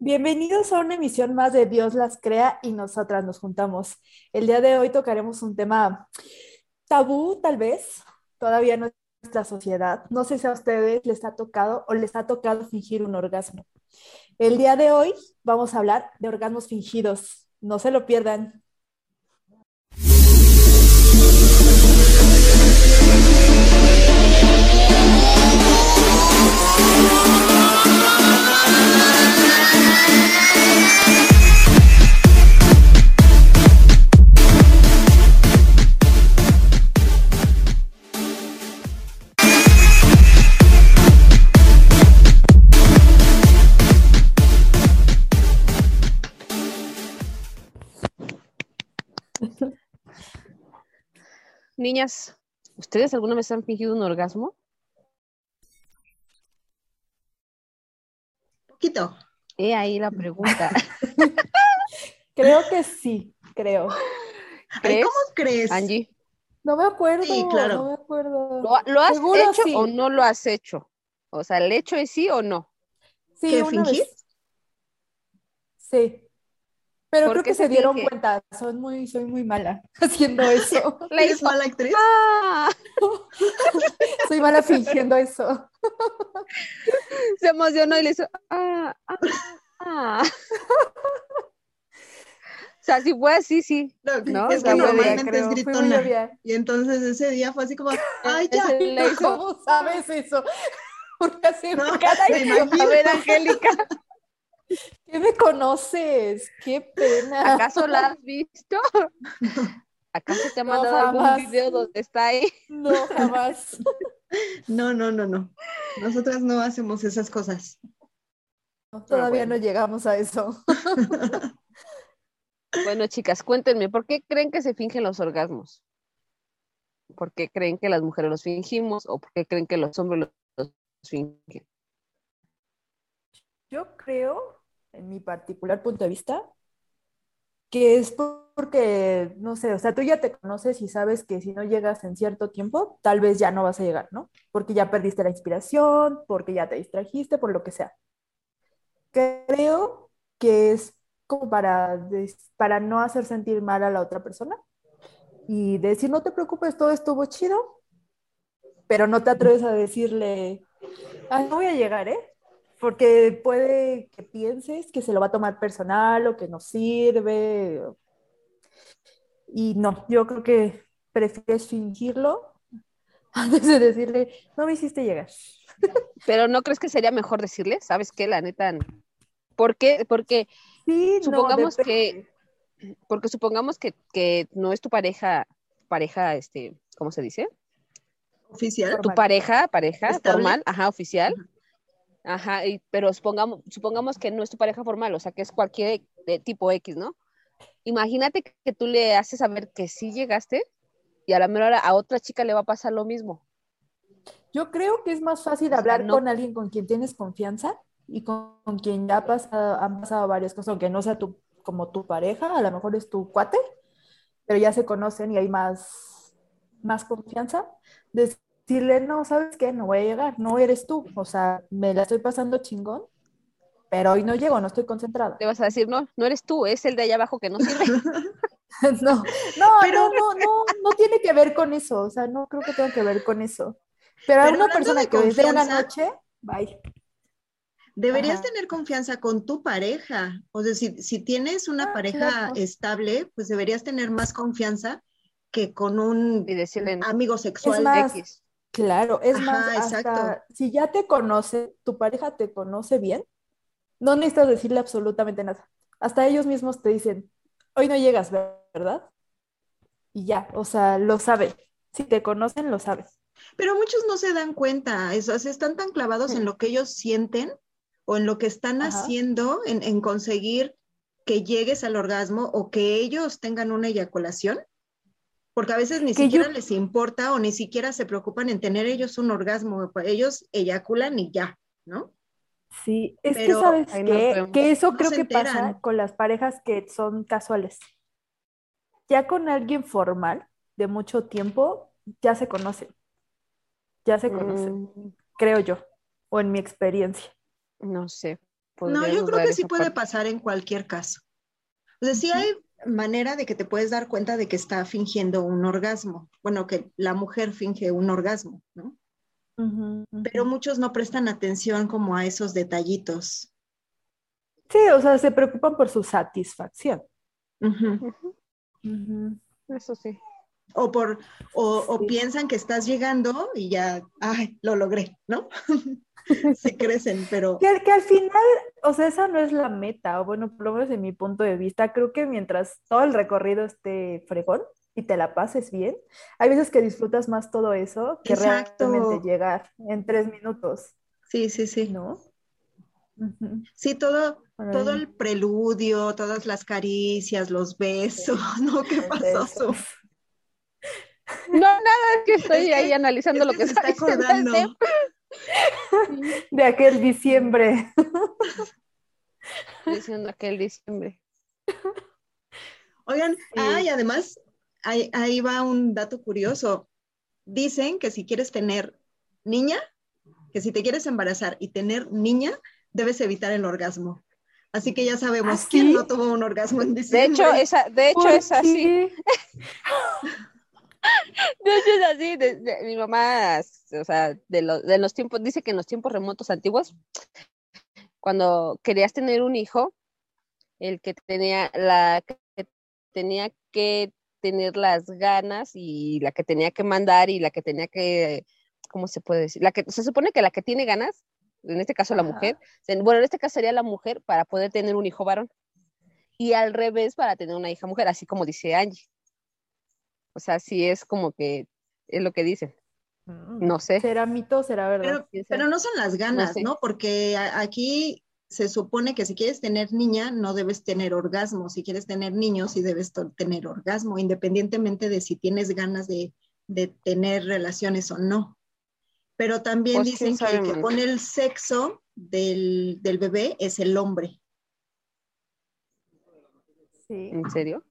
Bienvenidos a una emisión más de Dios las crea y nosotras nos juntamos. El día de hoy tocaremos un tema tabú, tal vez, todavía no en nuestra sociedad. No sé si a ustedes les ha tocado o les ha tocado fingir un orgasmo. El día de hoy vamos a hablar de orgasmos fingidos. No se lo pierdan. Niñas, ¿ustedes alguna vez han fingido un orgasmo? Poquito. He ahí la pregunta. Creo que sí, creo. Ay, ¿Crees, ¿Cómo crees? Angie? No me acuerdo. Sí, claro. No me acuerdo. ¿Lo, lo has Seguro hecho sí. o no lo has hecho? O sea, ¿el hecho es sí o no? Sí, ¿Qué, una fingir? vez. Sí. Pero ¿Por creo que se se dieron cuenta. Soy muy, soy muy mala haciendo eso. La ¿Eres hizo. mala actriz? ¡Ah! Soy mala fingiendo eso. Se emocionó y le hizo. ¡Ah! ¡Ah! ah". O sea, si fue así, sí. No, No, es que normalmente creo. es gritona. Y entonces ese día fue así como, ay, ya. Ese le hizo. ¿Cómo sabes eso? Porque así No, cada me imagino. A ver, Angélica, ¿Qué me conoces? ¡Qué pena! ¿acaso la has visto? ¿Acaso te ha No, mandado algún jamás. video donde está ahí? No, jamás. No, no, no, no. Nosotras no hacemos esas cosas. Todavía bueno. no llegamos a eso. Bueno, chicas, cuéntenme, ¿por qué creen que se fingen los orgasmos? ¿Por qué creen que las mujeres los fingimos o por qué creen que los hombres los, los fingen? Yo creo, en mi particular punto de vista, que es porque, no sé, o sea, tú ya te conoces y sabes que si no llegas en cierto tiempo, tal vez ya no vas a llegar, ¿no? Porque ya perdiste la inspiración, porque ya te distrajiste, por lo que sea. Creo que es como para, para no hacer sentir mal a la otra persona y decir, no te preocupes, todo estuvo chido, pero no te atreves a decirle, "Ay, no voy a llegar, ¿eh? Porque puede que pienses que se lo va a tomar personal o que no sirve. Y no, yo creo que prefieres fingirlo antes de decirle, no me hiciste llegar. Pero ¿no crees que sería mejor decirle? ¿Sabes qué? La neta, no. ¿por qué? Porque, Sí, no, Supongamos depende. porque supongamos que, que no es tu pareja, pareja, este, ¿cómo se dice? Oficial. Tu Formal. pareja, pareja Estable. formal, ajá, oficial. Ajá, y- pero supongamos, supongamos que no es tu pareja formal, o sea, que es cualquier de tipo X, ¿no? Imagínate que, que tú le haces saber que sí llegaste y a la mera hora a otra chica le va a pasar lo mismo. Yo creo que es más fácil sea, hablar no- con alguien con quien tienes confianza y con, con quien ya ha pasado- han pasado varias cosas, aunque no sea tu, como tu pareja, a lo mejor es tu cuate, pero ya se conocen y hay más, más confianza. Decirle, no, ¿sabes qué? No voy a llegar, no eres tú. O sea, me la estoy pasando chingón, pero hoy no llego, no estoy concentrada. Le vas a decir, no, no eres tú, es el de allá abajo que no sirve. No, no, Pero- no, no, no, no tiene que ver con eso, o sea, no creo que tenga que ver con eso. Pero a Pero una hablando persona de que desde una confianza- noche, bye. Deberías Ajá. tener confianza con tu pareja. O sea, si, si tienes una Ah, pareja claro. estable, pues deberías tener más confianza que con un Y decirle, amigo sexual. más, X. Claro, es Ajá, más, hasta si ya te conoce, tu pareja te conoce bien, no necesitas decirle absolutamente nada. Hasta ellos mismos te dicen, hoy no llegas, ¿verdad? Y ya, o sea, lo saben. Si te conocen, lo sabes. Pero muchos no se dan cuenta, eso, o sea, están tan clavados en Mm. lo que ellos sienten o en lo que están Ajá. haciendo, en, en conseguir que llegues al orgasmo o que ellos tengan una eyaculación, porque a veces ni Que siquiera yo- les importa o ni siquiera se preocupan en tener ellos un orgasmo, ellos eyaculan y ya, ¿no? Sí, es Pero que sabes vemos. que eso No creo que pasa con las parejas que son casuales. Ya con alguien formal de mucho tiempo, ya se conocen. Ya se conocen, Mm, creo yo, o en mi experiencia. no sé. No, yo creo que sí puede pasar en cualquier caso. O sea, sí hay manera de que te puedes dar cuenta de que está fingiendo un orgasmo. Bueno, que la mujer finge un orgasmo, ¿no? Pero muchos no prestan atención como a esos detallitos. Sí, o sea, se preocupan por su satisfacción. Eso sí. O, por, o, piensan que estás llegando y ya, ay, lo logré, ¿no? se crecen, pero... Que, que, al final, o sea, esa no es la meta, o bueno, por lo menos en mi punto de vista, creo que mientras todo el recorrido esté fregón y te la pases bien, hay veces que disfrutas más todo eso que realmente llegar en tres minutos. Sí, sí, sí. ¿No? Sí, todo, todo el preludio, todas las caricias, los besos, ¿no? ¿Qué pasó? No, nada, es que estoy ahí analizando lo que, se está acordando. De aquel diciembre. Diciendo aquel diciembre. Oigan, ah, y además, ahí, ahí va un dato curioso. Dicen que si quieres tener niña, que si te quieres embarazar y tener niña, debes evitar el orgasmo. Así que ya sabemos ¿Ah, quién no tuvo un orgasmo en diciembre. De hecho, esa, de hecho es así. De hecho es así. mi mamá, o sea, de, de los tiempos, dice que en los tiempos remotos antiguos, cuando querías tener un hijo, el que tenía la que tenía que tener las ganas y la que tenía que mandar y la que tenía que, ¿cómo se puede decir? La que se supone que la que tiene ganas en este caso la mujer, bueno, en este caso sería la mujer para poder tener un hijo varón y al revés para tener una hija mujer, así como dice Angie. O sea, sí es como que es lo que dicen. Mm. No sé. ¿Será mito será verdad? Pero, no son las ganas, ¿no? Porque aquí se supone que si quieres tener niña, no debes tener orgasmo. Si quieres tener niños, sí debes tener orgasmo, independientemente de si tienes ganas de, de tener relaciones o no pero también pues, dicen que el que pone el sexo del, bebé es el hombre. Sí. ¿En serio?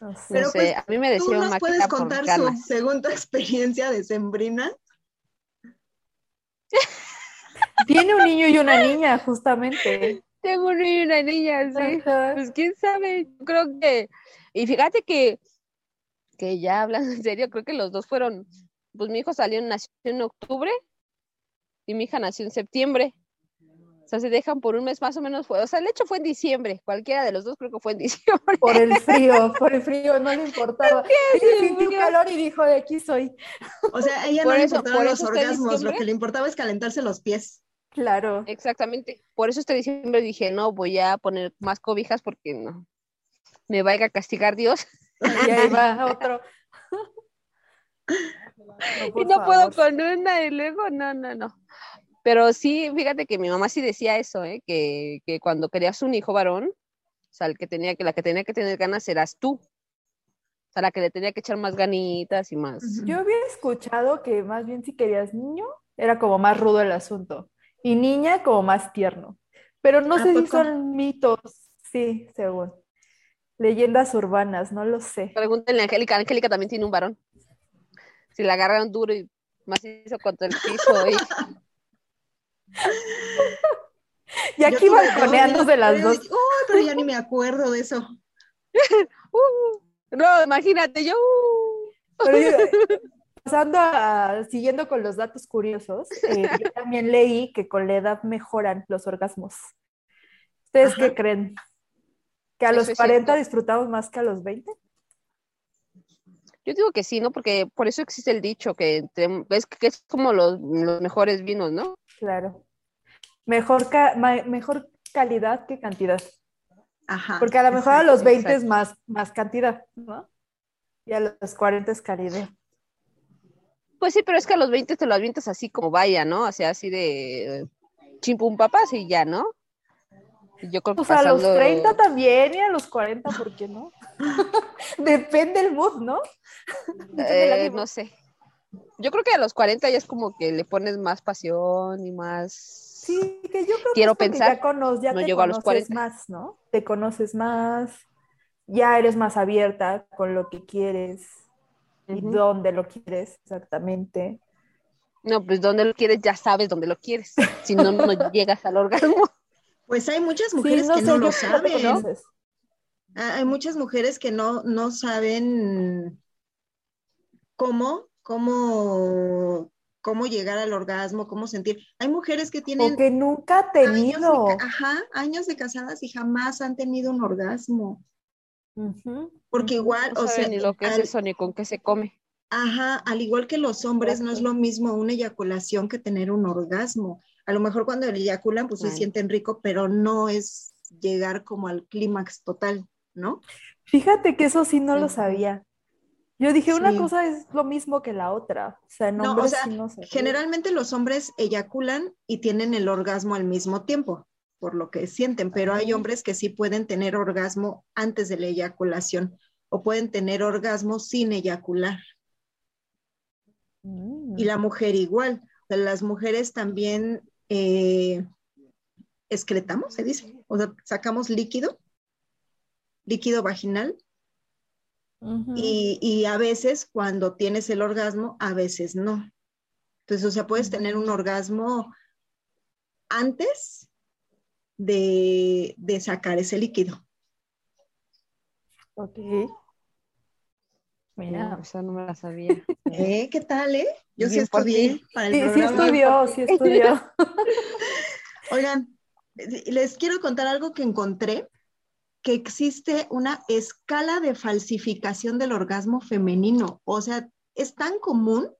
No sé. Pero pues, a mí me decía ¿tú nos puedes contar su segunda experiencia de Sembrina? Tiene un niño y una niña, justamente. Tengo un niño y una niña, sí. Pues quién sabe, creo que, y fíjate que, que ya hablando en serio, creo que los dos fueron pues mi hijo salió, nació en octubre y mi hija nació en septiembre. O sea, se dejan por un mes más o menos. Fue, o sea, el hecho fue en diciembre. Cualquiera de los dos creo que fue en diciembre. Por el frío, por el frío, no le importaba. Ella sintió calor y dijo, de aquí soy. O sea, ella no le importaba los orgasmos, lo que le importaba es calentarse los pies. Claro. Exactamente. Por eso este diciembre dije, no, voy a poner más cobijas porque no me vaya a castigar Dios. Y ahí va otro. y no puedo con una y luego, no, no, no. Pero sí, fíjate que mi mamá sí decía eso, ¿eh? que, que cuando querías un hijo varón, o sea, el que tenía que, la que tenía que tener ganas eras tú. O sea, la que le tenía que echar más ganitas y más. Yo había escuchado que más bien si querías niño, era como más rudo el asunto. Y niña como más tierno. Pero no sé si son mitos. Sí, según. Leyendas urbanas, no lo sé. Pregúntenle a Angélica. Angélica también tiene un varón si la agarraron duro y más hizo contra el piso. Y... y aquí balconeándose las dos. Uy, pero ya ni me acuerdo de eso. Uh, no, imagínate, yo. Uh. pasando a, siguiendo con los datos curiosos, eh, yo también leí que con la edad mejoran los orgasmos. ¿Ustedes qué creen? ¿Que a los 40 disfrutamos más que a los 20? Yo digo que sí, ¿no? Porque por eso existe el dicho que es, que es como los, mejores vinos, ¿no? Claro. Mejor, mejor calidad que cantidad. Ajá. Porque a lo mejor a los 20 es más, más cantidad, ¿no? Y a los 40 es calidad. Pues sí, pero es que a los 20 te lo avientas así como vaya, ¿no? O sea, así de chimpum papas y ya, ¿no? Yo creo que pues a los 30 también y a los 40, ¿por qué no? Depende el mood, ¿no? Eh, no sé. Yo creo que a los 40 ya es como que le pones más pasión y más. Sí, que yo creo Quiero que pensar, ya, ya no te conoces a los 40. más, ¿no? Te conoces más, ya eres más abierta con lo que quieres y dónde lo quieres exactamente. No, pues dónde lo quieres ya sabes dónde lo quieres. Si no, no llegas al orgasmo. Pues hay muchas mujeres que no lo saben. Hay muchas mujeres que no, no saben cómo, cómo, cómo llegar al orgasmo, cómo sentir. Hay mujeres que tienen... que nunca ha tenido. Años de, ajá, años de casadas y jamás han tenido un orgasmo. Porque igual, o sea... Ni lo que es eso, ni con qué se come. Ajá, al igual que los hombres, no es lo mismo una eyaculación que tener un orgasmo. A lo mejor cuando eyaculan, pues se sienten rico, pero no es llegar como al clímax total, ¿no? Fíjate que eso sí no lo sabía. Yo dije, una cosa es lo mismo que la otra. O sea, no, o sea, generalmente los hombres eyaculan y tienen el orgasmo al mismo tiempo, por lo que sienten, pero hay hombres que sí pueden tener orgasmo antes de la eyaculación o pueden tener orgasmo sin eyacular. Y la mm. mujer igual. las mujeres también eh, excretamos, se dice, o sea, sacamos líquido, líquido vaginal y, a veces cuando tienes el orgasmo, a veces no. Entonces, o sea, puedes tener un orgasmo antes de, sacar ese líquido. Ok. Mira, esa no me la sabía. ¿Eh? ¿Qué tal, eh? Yo sí estudié para el sí, sí estudió, sí estudió. Oigan, les quiero contar algo que encontré que existe una escala de falsificación del orgasmo femenino. O sea, es tan común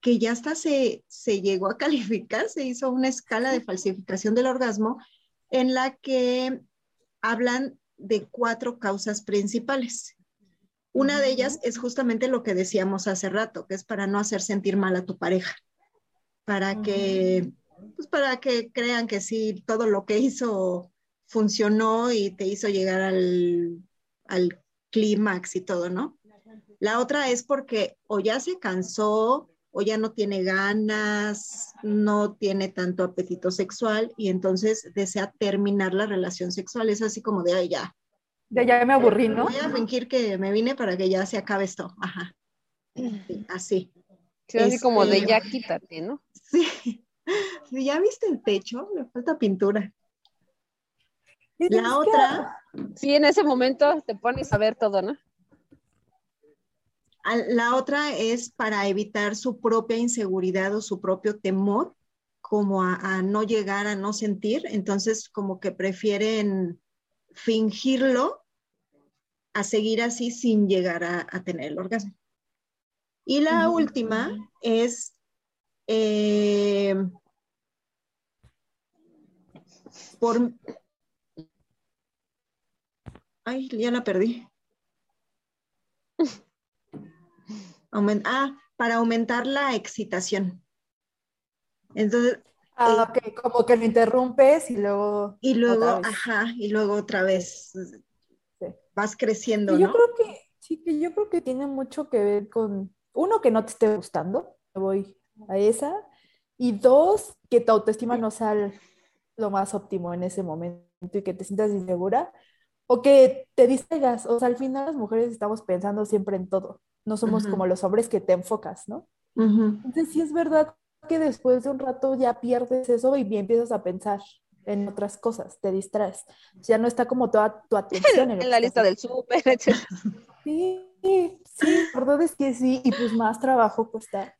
que ya hasta se, se llegó a calificar, se hizo una escala de falsificación del orgasmo en la que hablan de cuatro causas principales. Una de ellas es justamente lo que decíamos hace rato, que es para no hacer sentir mal a tu pareja, para que, pues para que crean que sí, todo lo que hizo funcionó y te hizo llegar al, al clímax y todo, ¿no? La otra es porque o ya se cansó o ya no tiene ganas, no tiene tanto apetito sexual y entonces desea terminar la relación sexual. Es así como de, ay, ya. Ya, ya me aburrí, ¿no? Voy a fingir que me vine para que ya se acabe esto. Ajá. así. así como de este, ya quítate, ¿no? Sí. ¿Ya viste el techo? Le falta pintura. La otra. Sí, en ese momento te pones a ver todo, ¿no? La otra es para evitar su propia inseguridad o su propio temor, como a, no llegar a no sentir. Entonces, como que prefieren fingirlo a seguir así sin llegar a, tener el orgasmo. Y la última es eh, por Ay, ya la perdí. ah, para aumentar la excitación. Entonces. Ah, eh, como que lo interrumpes y luego. Y luego, ajá, y luego otra vez. Vas creciendo, yo Creo que, sí, que yo creo que tiene mucho que ver con, uno, que no te esté gustando, voy a esa, y dos, que tu autoestima no sea lo más óptimo en ese momento y que te sientas insegura, o que te distraigas, o sea, al final las mujeres estamos pensando siempre en todo, no somos como los hombres que te enfocas, ¿no? Entonces sí es verdad que después de un rato ya pierdes eso y empiezas a pensar en otras cosas, te distraes, ya no está como toda tu atención en, la lista del súper. Sí, sí, la verdad es que sí, y pues más trabajo cuesta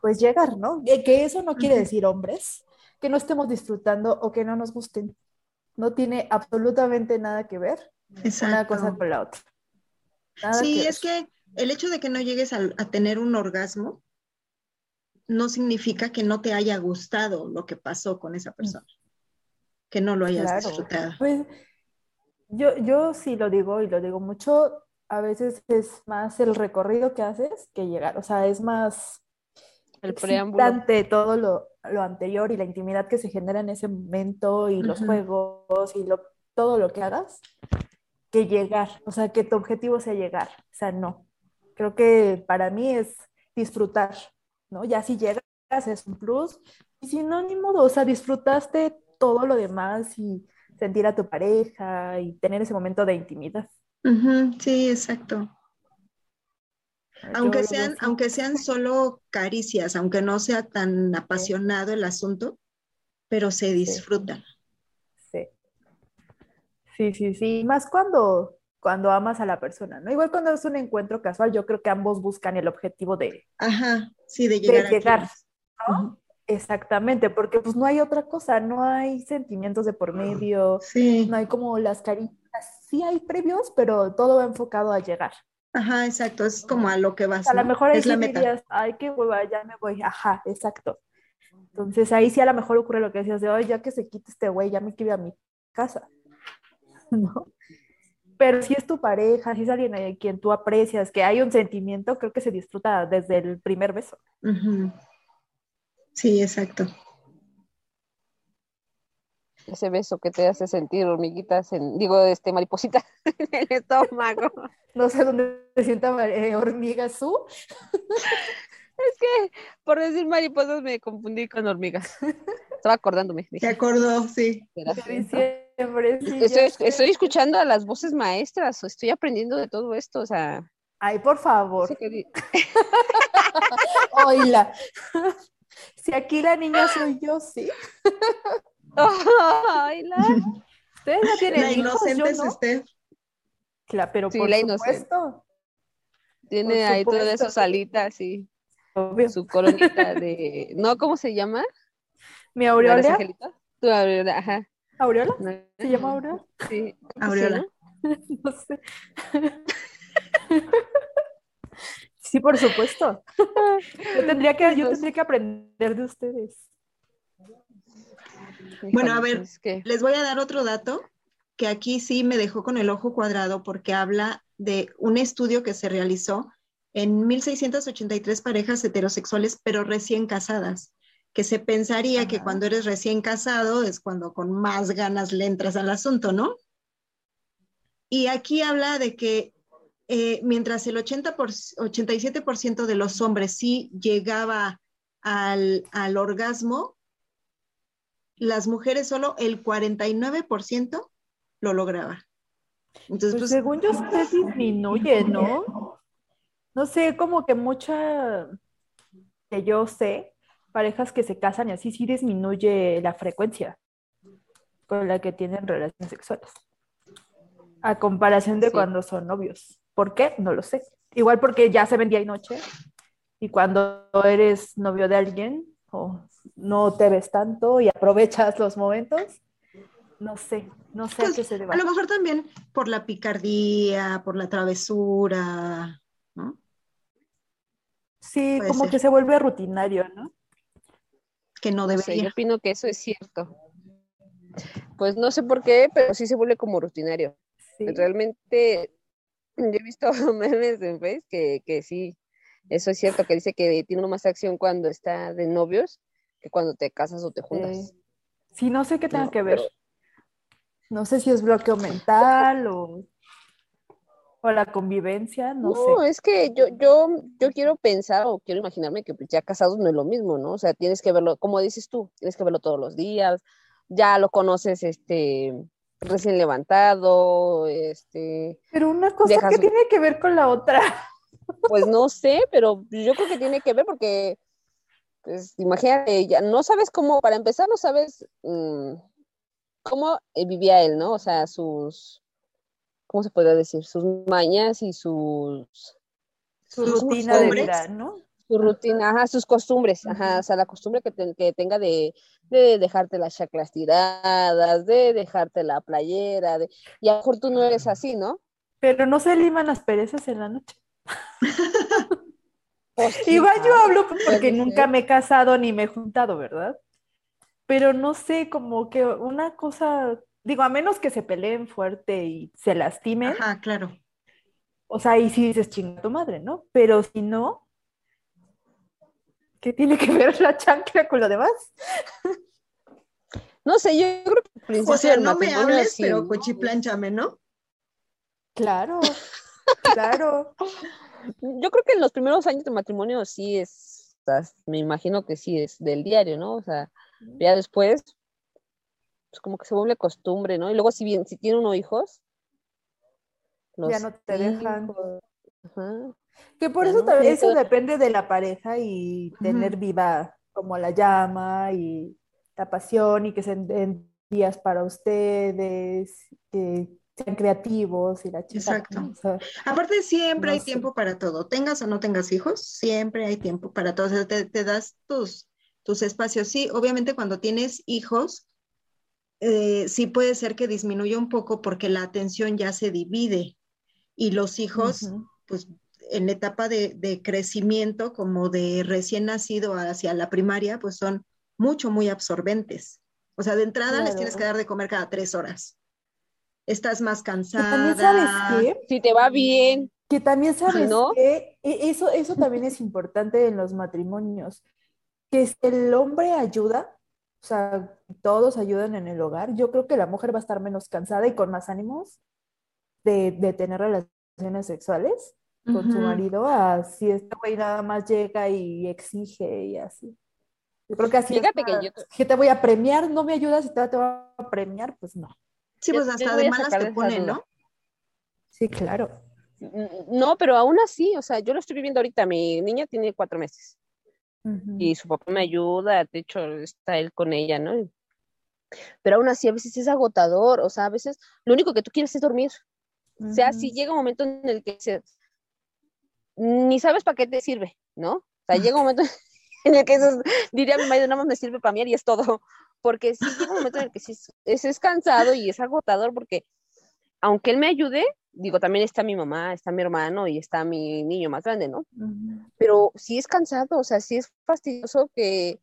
pues llegar, ¿no? Que, eso no quiere decir hombres, que no estemos disfrutando o que no nos gusten, no tiene absolutamente nada que ver una cosa con la otra. sí, es que el hecho de que no llegues a, tener un orgasmo no significa que no te haya gustado lo que pasó con esa persona, que no lo hayas disfrutado. Pues, yo, yo sí lo digo y lo digo mucho, a veces es más el recorrido que haces que llegar, o sea, es más el preámbulo. todo lo, lo, anterior y la intimidad que se genera en ese momento y los juegos y lo, todo lo que hagas, que llegar, o sea, que tu objetivo sea llegar, o sea, no. Creo que para mí es disfrutar, ¿no? Ya si llegas es un plus, y si no, ni modo, o sea, disfrutaste todo lo demás y sentir a tu pareja y tener ese momento de intimidad. Sí, exacto. Aunque sean, aunque sean solo caricias, aunque no sea tan apasionado el asunto, pero se disfruta. Sí, sí, sí. Más cuando, cuando amas a la persona, ¿no? Igual cuando es un encuentro casual, yo creo que ambos buscan el objetivo de, Ajá, sí, de llegar. de llegar, ¿no? Exactamente, porque pues no hay otra cosa, no hay sentimientos de por medio, Sí, no hay como las caritas, sí hay previos, pero todo va enfocado a llegar. Ajá, exacto, es como a lo que vas, A lo ¿no? mejor ahí Es la sí meta. dirías, ay, qué hueva, ya me voy, ajá, exacto. Entonces ahí sí a lo mejor ocurre lo que decías de, ay, ya que se quite este güey, ya me quiero ir a mi casa, ¿no? Pero si es tu pareja, si es alguien a quien tú aprecias, que hay un sentimiento, creo que se disfruta desde el primer beso. Ujú. Sí, exacto. Ese beso que te hace sentir hormiguitas, en, digo, este, maripositas en el estómago. No sé dónde se sienta eh, hormiga su. Es que por decir mariposas me confundí con hormigas. Estaba acordándome. ¿Te Dije, acordó? Sí. Estoy, escuchando a las voces maestras, o estoy aprendiendo de todo esto, o sea, Ay, por favor, oíla. Si aquí la niña soy yo, sí. Ay, la- Ustedes ya tienen La hijos, inocente yo es no. Steph. Claro, pero Sí, por la inocente. supuesto. tiene Por ahí todas supuesto. esas alitas y Obvio. su coronita de, ¿no? ¿Cómo se llama? Mi ¿La de los Aureola? Tu aureola, ajá. ¿Aureola? ¿no? ¿Se llama Aureola? Sí. Aureola. Sí, No sé. Sí, por supuesto. Yo tendría que, yo tendría que aprender de ustedes. ¿No? Bueno, a ver. es que- Les voy a dar otro dato que aquí sí me dejó con el ojo cuadrado porque habla de un estudio que se realizó en 1683 parejas heterosexuales, pero recién casadas, que se pensaría que cuando eres recién casado es cuando con más ganas le entras al asunto, ¿no? Y aquí habla de que eh, mientras el 80 por, 87% de los hombres sí llegaba al, al orgasmo, las mujeres solo el 49% lo lograba. Entonces, Pues pues, según yo se disminuye, ¿no? No sé, como que mucha, que yo sé, parejas que se casan y así sí disminuye la frecuencia con la que tienen relaciones sexuales. A comparación de Sí. cuando son novios. ¿Por qué? No lo sé. Igual porque ya se ven día y noche. Y cuando eres novio de alguien o no te ves tanto y aprovechas los momentos, no sé, no sé a Pues, qué se deba. a lo mejor también por la picardía, por la travesura, ¿no? Sí, puede como ser. que se vuelve rutinario, ¿no? Que no No sé, yo debería. opino que eso es cierto. Pues no sé por qué, pero sí se vuelve como rutinario. Sí. Realmente, yo he visto memes en Face que, que sí, eso es cierto, que dice que tiene más acción cuando está de novios que cuando te casas o te juntas. Sí. Sí, no sé qué tenga No, que ver. pero- No sé si es bloqueo mental o, o la convivencia, no, No, sé. es que yo, yo, yo quiero pensar o quiero imaginarme que pues, ya casados no es lo mismo, ¿no? O sea, tienes que verlo, como dices tú, tienes que verlo todos los días, ya lo conoces, este, recién levantado, este, Pero una cosa Dejas- que tiene que ver con la otra. Pues no sé, pero yo creo que tiene que ver porque, pues imagínate, ya no sabes cómo, para empezar, no sabes mm, cómo eh, vivía él, ¿no? O sea, sus, ¿cómo se podría decir? Sus mañas y sus, Su Sus rutina de vida, ¿no? su rutina, ajá, sus costumbres, ajá, o sea, la costumbre que, te- que tenga de, de dejarte las chaclas tiradas, de dejarte la playera, de, y a lo mejor tú no eres así, ¿no? Pero no se liman las perezas en la noche. Igual yo hablo porque nunca me he casado ni me he juntado, ¿verdad? Pero no sé, como que una cosa, digo, a menos que se peleen fuerte y se lastimen, Ajá, claro. o sea, ahí sí dices chinga tu madre, ¿no? Pero si no, ¿qué tiene que ver la chancla con lo demás? No sé, yo creo que al principio O sea, no me hables, pero ¿no? cochiplánchame, ¿no? Claro, claro. Yo creo que en los primeros años de matrimonio sí es, o sea, me imagino que sí es del diario, ¿no? O sea, ya después, pues como que se vuelve costumbre, ¿no? Y luego si bien, si tiene uno hijos, Ya los no te dejan. ajá. Que por Ya eso no, también eso depende de la pareja y tener viva como la llama y la pasión y que se en- días para ustedes, que sean creativos y la chica. Exacto. Aparte, siempre hay tiempo para todo. Tengas o no tengas hijos, siempre hay tiempo para todo. O sea, te, das tus, tus espacios. Sí, obviamente cuando tienes hijos, eh, sí puede ser que disminuya un poco porque la atención ya se divide y los hijos, pues en la etapa de, de, crecimiento, como de recién nacido hacia la primaria, pues son mucho, muy absorbentes. O sea, de entrada les tienes que dar de comer cada tres horas estás más cansada. también sabes qué? Si te va bien. Que también sabes ¿no? que eso, eso también es importante en los matrimonios, que si el hombre ayuda, o sea, todos ayudan en el hogar, yo creo que la mujer va a estar menos cansada y con más ánimos de, tener relaciones sexuales con su marido, así este güey nada más llega y exige y así. Yo creo que así Fíjate que, yo... que te voy a premiar, no me ayudas y te, te voy a premiar, pues no. Sí, pues hasta de malas te ponen, ¿no? Sí, claro. No, pero aún así, o sea, yo lo estoy viviendo ahorita, mi niña tiene cuatro meses y su papá me ayuda, de hecho está él con ella, ¿no? Pero aún así a veces es agotador, o sea, a veces lo único que tú quieres es dormir. O sea, si llega un momento en el que se, ni sabes para qué te sirve, ¿no? O sea, llega un momento en el que eso, diría mi marido, nada más me sirve para mí y es todo porque sí llega un momento en el que sí es, es, cansado y es agotador porque aunque él me ayude, digo, también está mi mamá, está mi hermano y está mi niño más grande, ¿no? Pero sí es cansado, o sea, sí es fastidioso que,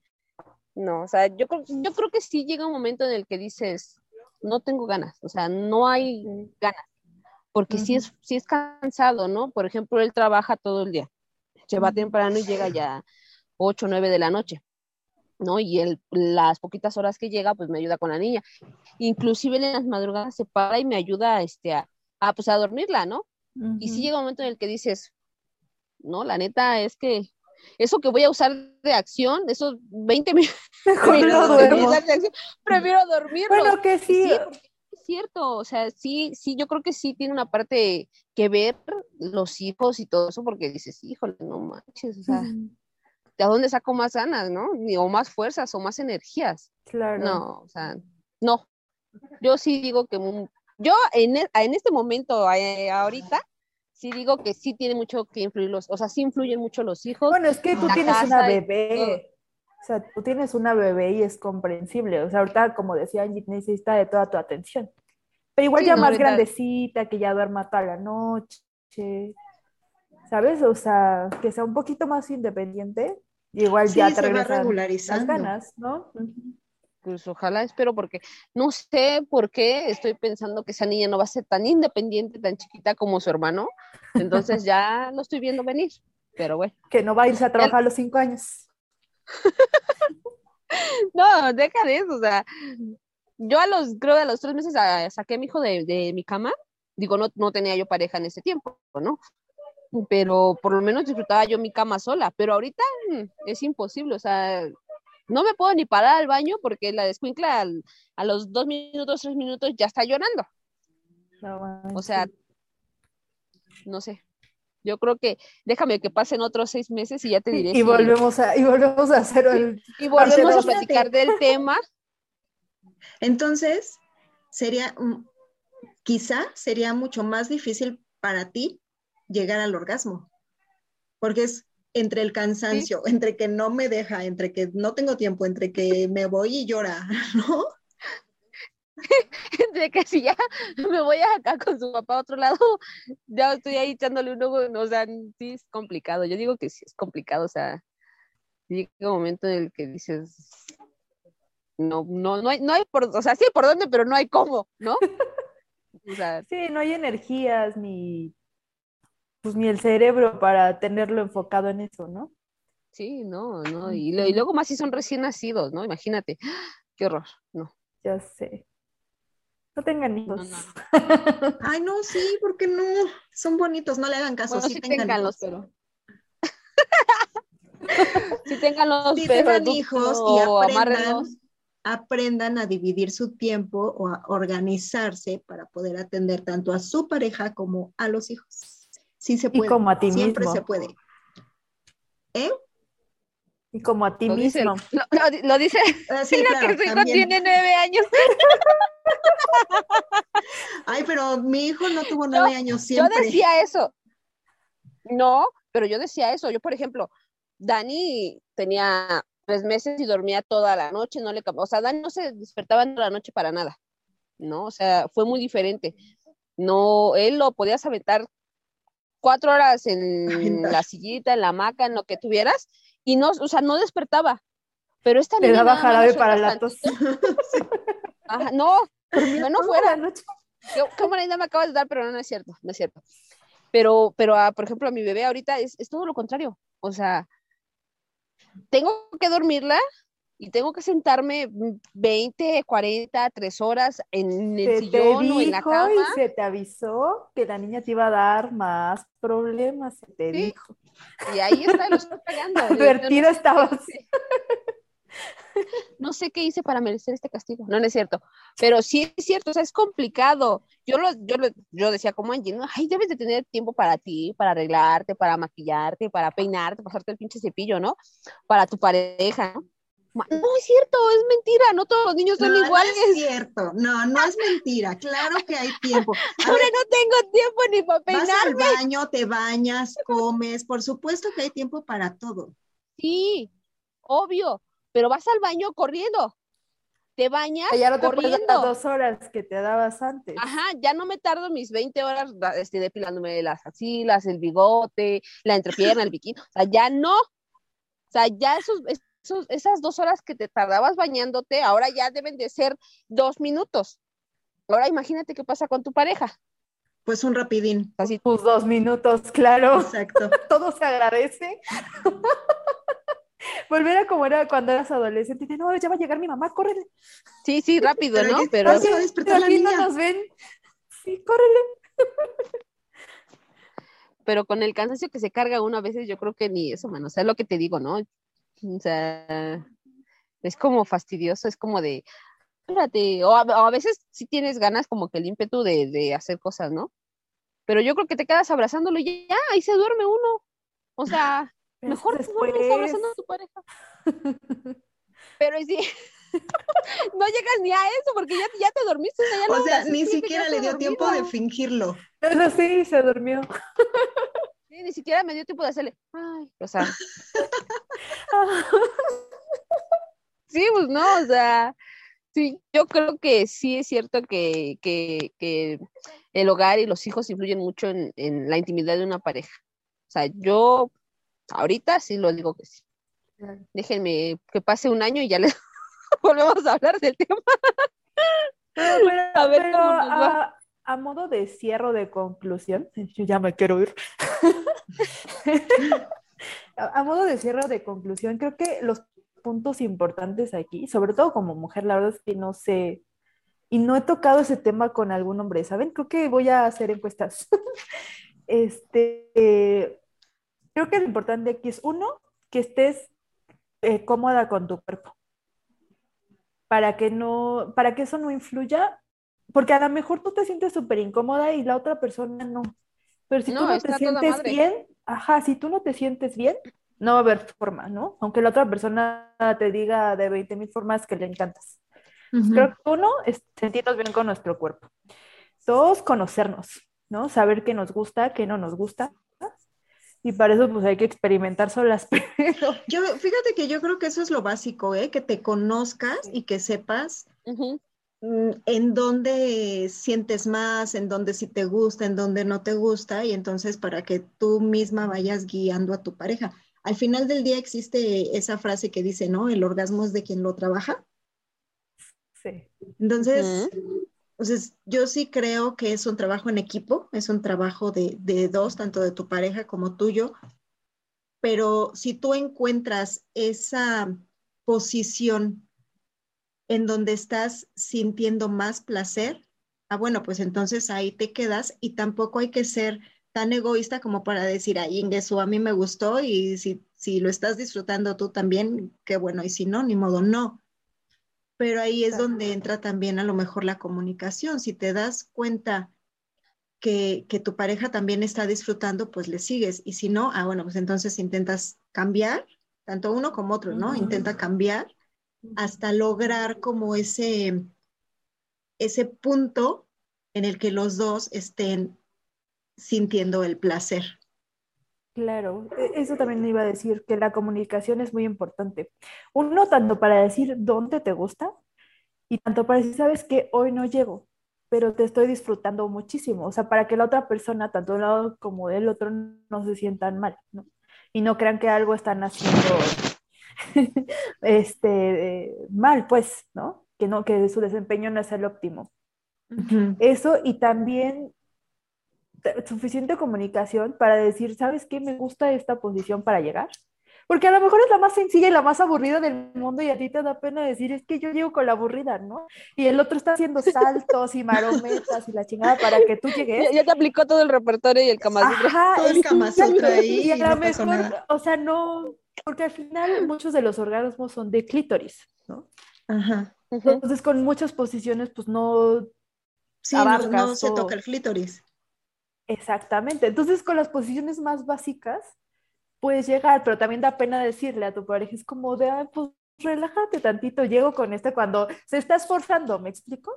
no, o sea, yo, yo creo que sí llega un momento en el que dices, no tengo ganas, o sea, no hay ganas, porque sí, es, sí es cansado, ¿no? Por ejemplo, él trabaja todo el día, se va temprano y llega ya 8 o 9 de la noche. ¿No? Y él, las poquitas horas que llega, pues me ayuda con la niña. Inclusive en las madrugadas se para y me ayuda este, a, a, pues, a dormirla, ¿no? Y si llega un momento en el que dices, no, la neta es que eso que voy a usar de acción, esos 20 minutos, prefiero dormir. Bueno, que sí. es cierto, o sea, sí, sí, yo creo que sí tiene una parte que ver los hijos y todo eso, porque dices, híjole, no manches, o sea, ¿de dónde saco más ganas, no? O más fuerzas o más energías. Claro. No, o sea, no. Yo sí digo que, yo en, e, en este momento, eh, ahorita, sí digo que sí tiene mucho que influir los, o sea, sí influyen mucho los hijos. Bueno, es que tú tienes una bebé. O sea, tú tienes una bebé y es comprensible. O sea, ahorita, como decía Angie, necesita de toda tu atención. Pero igual ya más grandecita, que ya duerma toda la noche. ¿Sabes? O sea, que sea un poquito más independiente, igual ya te regresan las ganas, ¿no? Pues ojalá espero porque no sé por qué estoy pensando que esa niña no va a ser tan independiente, tan chiquita como su hermano. Entonces ya lo estoy viendo venir, pero bueno. Que no va a irse a trabajar a los cinco años. no, deja de eso, o sea, yo a los, creo a los tres meses ah, saqué a mi hijo de, de mi cama, digo, no, no tenía yo pareja en ese tiempo, ¿no? Pero por lo menos disfrutaba yo mi cama sola, pero ahorita mm, es imposible, o sea, no me puedo ni parar al baño porque la descuincla a los dos minutos, tres minutos ya está llorando. o sea, no sé. Yo creo que déjame que pasen otros seis meses y ya te diré. Y, volvemos a y volvemos a hacer el y volvemos a platicar del tema. Entonces sería quizá sería mucho más difícil para ti llegar al orgasmo, porque es entre el cansancio, entre que no me deja, entre que no tengo tiempo, entre que me voy y llora, ¿no? entre que si ya me voy acá con su papá a otro lado, ya estoy ahí echándole un ojo, o sea, sí es complicado, yo digo que sí es complicado, o sea, llega un momento en el que dices, no, no, no hay, no hay por, o sea, sí por dónde, pero no hay cómo, ¿no? O sea, sí, no hay energías ni pues ni el cerebro para tenerlo enfocado en eso, ¿no? Sí, no, no, y, luego más si son recién nacidos, ¿no? Imagínate, qué horror, no. Ya sé. No tengan hijos. Ay, no, sí, porque no, son bonitos, no le hagan caso. sí, tenganlos, pero. sí, tenganlos, sí, tengan hijos y aprendan, aprendan a dividir su tiempo o a organizarse para poder atender tanto a su pareja como a los hijos. Sí se puede. Y como a ti Siempre se puede. ¿Eh? Y como a ti mismo. lo, dice ah, sí, que su hijo tiene nueve años. Ay, pero mi hijo no tuvo nueve años siempre. Yo decía eso. No, pero yo decía eso. Yo, por ejemplo, Dani tenía tres meses y dormía toda la noche, no le o sea, Dani no se despertaba toda la noche para nada, ¿no? O sea, fue muy diferente. No, él lo podías aventar cuatro horas en la sillita, en la hamaca, en lo que tuvieras, y no, o sea, no despertaba. Pero esta. Le daba jarabe para la tos. Ajá, no, no fuera. Qué, qué buena idea me acabas de dar, pero no, es cierto, no es cierto. Pero, pero por ejemplo, a mi bebé ahorita es, es todo lo contrario. O sea, tengo que dormirla y tengo que sentarme 20, 40, 3 horas en el sillón o en la cama. Y se te avisó que la niña te iba a dar más problemas, se te dijo. Y ahí está, lo estoy pagando. Advertida estabas. no sé qué hice para merecer este castigo. No, no es cierto. Pero sí es cierto, o sea, es complicado. Yo lo, yo, yo decía como Angie, ¿no? ay, debes de tener tiempo para ti, para arreglarte, para maquillarte, para peinarte, pasarte el pinche cepillo, ¿no? Para tu pareja, ¿no? No es cierto, es mentira, no todos los niños son iguales. No es cierto, no, no es mentira, claro que hay tiempo. Ahora no tengo tiempo ni para peinarme. Vas al baño, te bañas, comes, por supuesto que hay tiempo para todo. Sí, obvio, pero vas al baño corriendo. Te bañas ya no te corriendo. Las dos horas que te dabas antes. Ajá, ya no me tardo mis 20 horas este, depilándome las axilas, el bigote, la entrepierna, el bikini. O sea, ya no. O sea, ya esos, esas dos horas que te tardabas bañándote, ahora ya deben de ser dos minutos. Ahora imagínate qué pasa con tu pareja. Pues un rapidín. Así. Pues dos minutos, claro. Exacto. Todo se agradece. volver a como era cuando eras adolescente. No, ya va a llegar mi mamá, córrele. Sí, sí, rápido, ¿no? Pero, pero aquí no nos ven. Sí, córrele. Pero con el cansancio que se carga uno a veces, yo creo que ni eso, mano. O sea, es lo que te digo, ¿no? O sea, es como fastidioso, es como de, espérate, o a, veces sí tienes ganas como que el ímpetu de, de hacer cosas, ¿no? Pero yo creo que te quedas abrazándolo y ya, ahí se duerme uno. O sea, Mejor te abrazando a tu pareja. Pero sí, no llegas ni a eso porque ya, ya te dormiste. o sea, ni siquiera le dio tiempo de fingirlo. Pero sí, se durmió. Sí, ni siquiera me dio tiempo de hacerle, ay, o sea. sí, pues no, o sea, sí, yo creo que sí es cierto que, que, que el hogar y los hijos influyen mucho en, en la intimidad de una pareja. O sea, yo Ahorita sí lo digo que sí. Déjenme que pase un año y ya les volvemos a hablar del tema. a ver cómo nos va. A, modo de cierre de conclusión, yo ya me quiero ir. a, modo de cierre de conclusión, creo que los puntos importantes aquí, sobre todo como mujer, la verdad es que no sé, y no he tocado ese tema con algún hombre, ¿saben? Creo que voy a hacer encuestas. este, creo que lo importante aquí es, uno, que estés eh, cómoda con tu cuerpo. Para que no, para que eso no influya, porque a lo mejor tú te sientes súper incómoda y la otra persona no. Pero si tú no te sientes bien, ajá, si tú no te sientes bien, no va a haber forma, ¿no? Aunque la otra persona te diga de 20 mil formas que le encantas. Creo que uno es sentirnos bien con nuestro cuerpo. Dos, conocernos, ¿no? Saber qué nos gusta, qué no nos gusta. Y para eso pues hay que experimentar solas. Pero... Yo, fíjate que yo creo que eso es lo básico, ¿eh? que te conozcas y que sepas mm, en dónde sientes más, en dónde sí te gusta, en dónde no te gusta, y entonces para que tú misma vayas guiando a tu pareja. Al final del día existe esa frase que dice, ¿no? El orgasmo es de quien lo trabaja. Sí. Entonces, entonces, yo sí creo que es un trabajo en equipo, es un trabajo de, dos, tanto de tu pareja como tuyo, pero si tú encuentras esa posición en donde estás sintiendo más placer, ah, bueno, pues entonces ahí te quedas y tampoco hay que ser tan egoísta como para decir, ay, eso a mí me gustó y si, si lo estás disfrutando tú también, qué bueno, y si no, ni modo, no pero ahí es donde entra también a lo mejor la comunicación. Si te das cuenta que, tu pareja también está disfrutando, pues le sigues. Y si no, ah, bueno, pues entonces intentas cambiar tanto uno como otro, ¿no? Intenta cambiar hasta lograr como ese, ese punto en el que los dos estén sintiendo el placer. Claro, e, eso también iba a decir, que la comunicación es muy importante. Uno, tanto para decir dónde te gusta y tanto para decir, sabes que hoy no llego, pero te estoy disfrutando muchísimo. O sea, para que la otra persona, tanto de un lado como del otro, no se sientan mal, ¿no? Y no crean que algo están haciendo este, mal, pues, ¿no? Que no, que su desempeño no es el óptimo. Eso y también suficiente comunicación para decir, ¿sabes qué? Me gusta esta posición para llegar. Porque a lo mejor es la más sencilla y la más aburrida del mundo y a ti te da pena decir, es que yo llego con la aburrida, ¿no? Y el otro está haciendo saltos y marometas y la chingada para que tú llegues. Ya, te aplicó todo el repertorio y el Kamasutra. todo el Kamasutra ahí. Y a lo mejor, o sea, no, porque al final muchos de los orgasmos son de clítoris, ¿no? Ajá. Entonces con muchas posiciones, pues no... Sí, no, se toca el clítoris. Exactamente. Entonces, con las posiciones más básicas puedes llegar, pero también da pena decirle a tu pareja, es como de, pues relájate tantito, llego con este cuando se está esforzando, ¿me explico?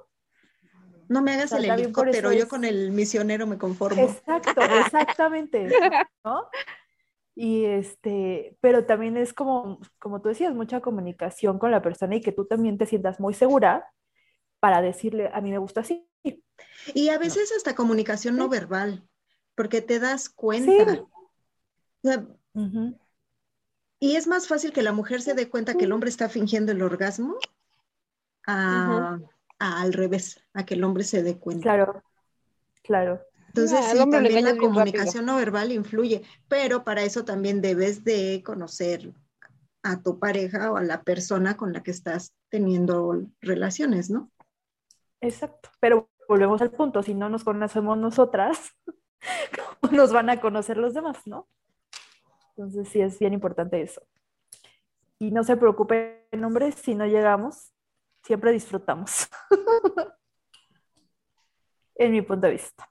No me hagas el helicóptero, yo con el misionero me conformo. Exacto, exactamente, ¿no? Y este, pero también es como, como tú decías, mucha comunicación con la persona y que tú también te sientas muy segura para decirle, a mí me gusta así, y a veces hasta comunicación no verbal, porque te das cuenta. Y es más fácil que la mujer se dé cuenta que el hombre está fingiendo el orgasmo al revés, a que el hombre se dé cuenta. Claro, claro. Entonces, sí, también la comunicación no verbal influye, pero para eso también debes de conocer a tu pareja o a la persona con la que estás teniendo relaciones, ¿no? Exacto, pero volvemos al punto, si no nos conocemos nosotras, ¿cómo nos van a conocer los demás, no? Entonces sí es bien importante eso. Y no se preocupen, hombres, si no llegamos, siempre disfrutamos. en mi punto de vista.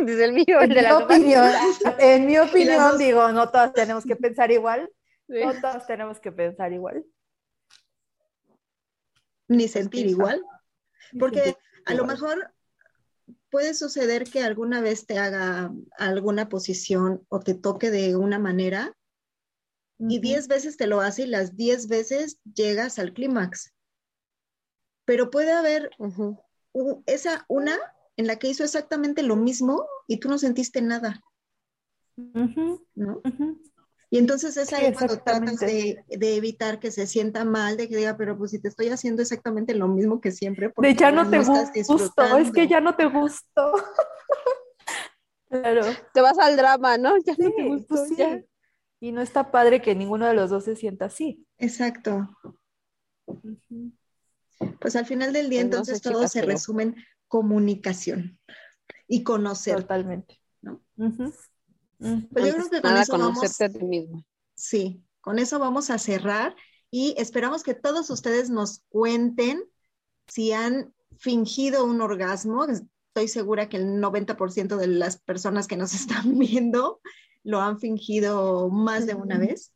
Desde el mío, en, mi opinión, en mi opinión, digo, no todas tenemos que pensar igual. No todas tenemos que pensar igual. Ni sentir igual. Porque a lo mejor puede suceder que alguna vez te haga alguna posición o te toque de una manera y diez veces te lo hace y las diez veces llegas al clímax. Pero puede haber esa una en la que hizo exactamente lo mismo y tú no sentiste nada. ¿no? Y entonces es ahí cuando tratas de, evitar que se sienta mal, de que diga, pero pues si te estoy haciendo exactamente lo mismo que siempre. De ya no, te gustó, es que ya no te gustó. claro. Te vas al drama, ¿no? Ya no te gustó. Pues ya. Y no está padre que ninguno de los dos se sienta así. Exacto. Pues al final del día, pues entonces todo se resume en comunicación y conocer. Totalmente. ¿no? Pues yo creo que con eso vamos. A ti mismo. Sí, con eso vamos a cerrar y esperamos que todos ustedes nos cuenten si han fingido un orgasmo. Estoy segura que el 90% de las personas que nos están viendo lo han fingido más de una vez.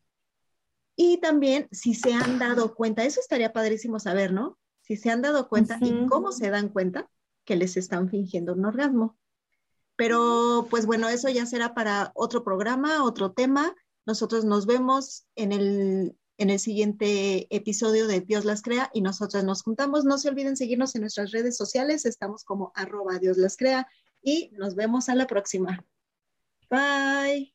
Y también si se han dado cuenta, eso estaría padrísimo saber, ¿no? Si se han dado cuenta y cómo se dan cuenta que les están fingiendo un orgasmo. Pero pues bueno, eso ya será para otro programa, otro tema. Nosotros nos vemos en el, en el siguiente episodio de Dios las crea y nosotras nos juntamos. No se olviden seguirnos en nuestras redes sociales. Estamos como arroba Dios las crea y nos vemos a la próxima. Bye.